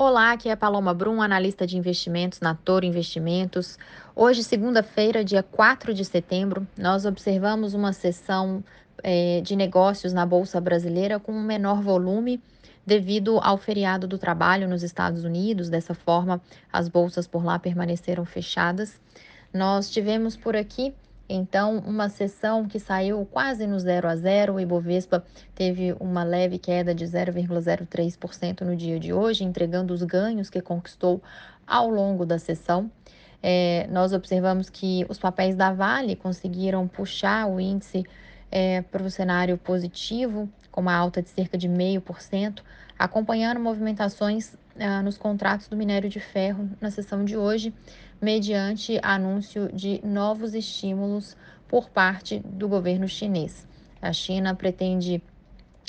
Olá, aqui é a Paloma Brum, analista de investimentos na Toro Investimentos. Hoje, segunda-feira, dia 4 de setembro, nós observamos uma sessão é, de negócios na Bolsa Brasileira com um menor volume devido ao feriado do trabalho nos Estados Unidos. Dessa forma, as bolsas por lá permaneceram fechadas. Nós tivemos por aqui então, uma sessão que saiu quase no 0 a 0, o Ibovespa teve uma leve queda de 0,03% no dia de hoje, entregando os ganhos que conquistou ao longo da sessão. É, nós observamos que os papéis da Vale conseguiram puxar o índice é, para o cenário positivo, com uma alta de cerca de 0,5%, acompanhando movimentações ah, nos contratos do minério de ferro na sessão de hoje, mediante anúncio de novos estímulos por parte do governo chinês. A China pretende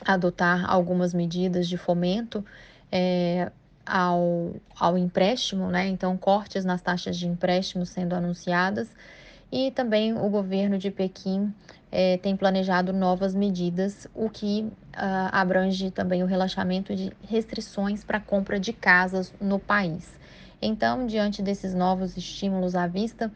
adotar algumas medidas de fomento é, ao, ao empréstimo, né? Então, cortes nas taxas de empréstimo sendo anunciadas. E também o governo de Pequim é, tem planejado novas medidas, o que uh, abrange também o relaxamento de restrições para compra de casas no país. Então, diante desses novos estímulos à vista,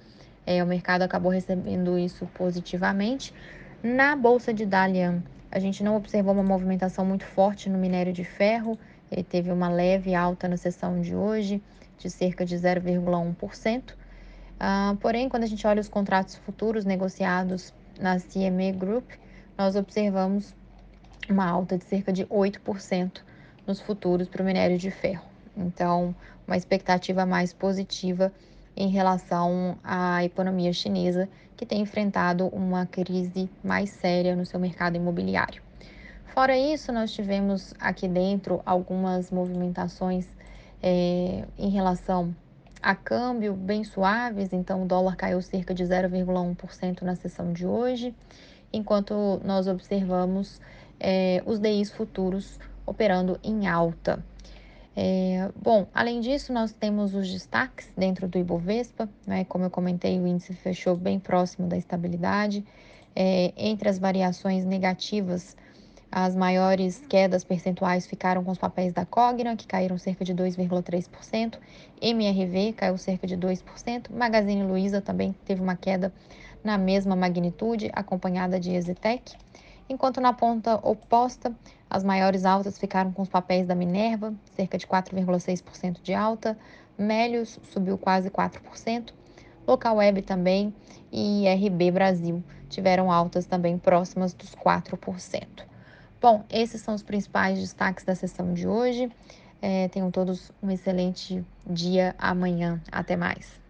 é, o mercado acabou recebendo isso positivamente. Na bolsa de Dalian, a gente não observou uma movimentação muito forte no minério de ferro, ele teve uma leve alta na sessão de hoje, de cerca de 0,1%. Uh, ah, porém, quando a gente olha os contratos futuros negociados na CME Group, nós observamos uma alta de cerca de 8% nos futuros para o minério de ferro. Então, uma expectativa mais positiva em relação à economia chinesa, que tem enfrentado uma crise mais séria no seu mercado imobiliário. Fora isso, nós tivemos aqui dentro algumas movimentações é, em relação a câmbio bem suaves, então o dólar caiu cerca de 0,1% na sessão de hoje, enquanto nós observamos é, os DIs futuros operando em alta. É, bom, além disso, nós temos os destaques dentro do Ibovespa, né? como eu comentei, o índice fechou bem próximo da estabilidade. É, entre as variações negativas, as maiores quedas percentuais ficaram com os papéis da Cogna, que caíram cerca de 2,3%, MRV caiu cerca de 2%, Magazine Luiza também teve uma queda na mesma magnitude, acompanhada de Exitec. Enquanto na ponta oposta, as maiores altas ficaram com os papéis da Minerva, cerca de 4,6% de alta, Melios subiu quase 4%, Local Web também e RB Brasil tiveram altas também próximas dos 4%. Bom, esses são os principais destaques da sessão de hoje. É, tenham todos um excelente dia amanhã. Até mais.